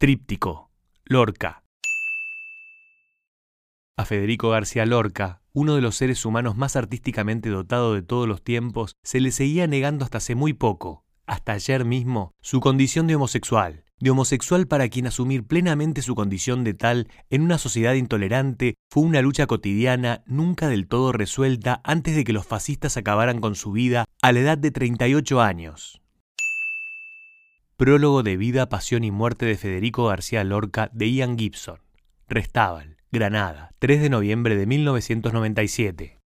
Tríptico. Lorca. A Federico García Lorca, uno de los seres humanos más artísticamente dotado de todos los tiempos, se le seguía negando hasta hace muy poco, hasta ayer mismo, su condición de homosexual, de homosexual para quien asumir plenamente su condición de tal en una sociedad intolerante fue una lucha cotidiana nunca del todo resuelta antes de que los fascistas acabaran con su vida a la edad de 38 años. Prólogo de vida, pasión y muerte de Federico García Lorca de Ian Gibson. Restábal, Granada, 3 de noviembre de 1997.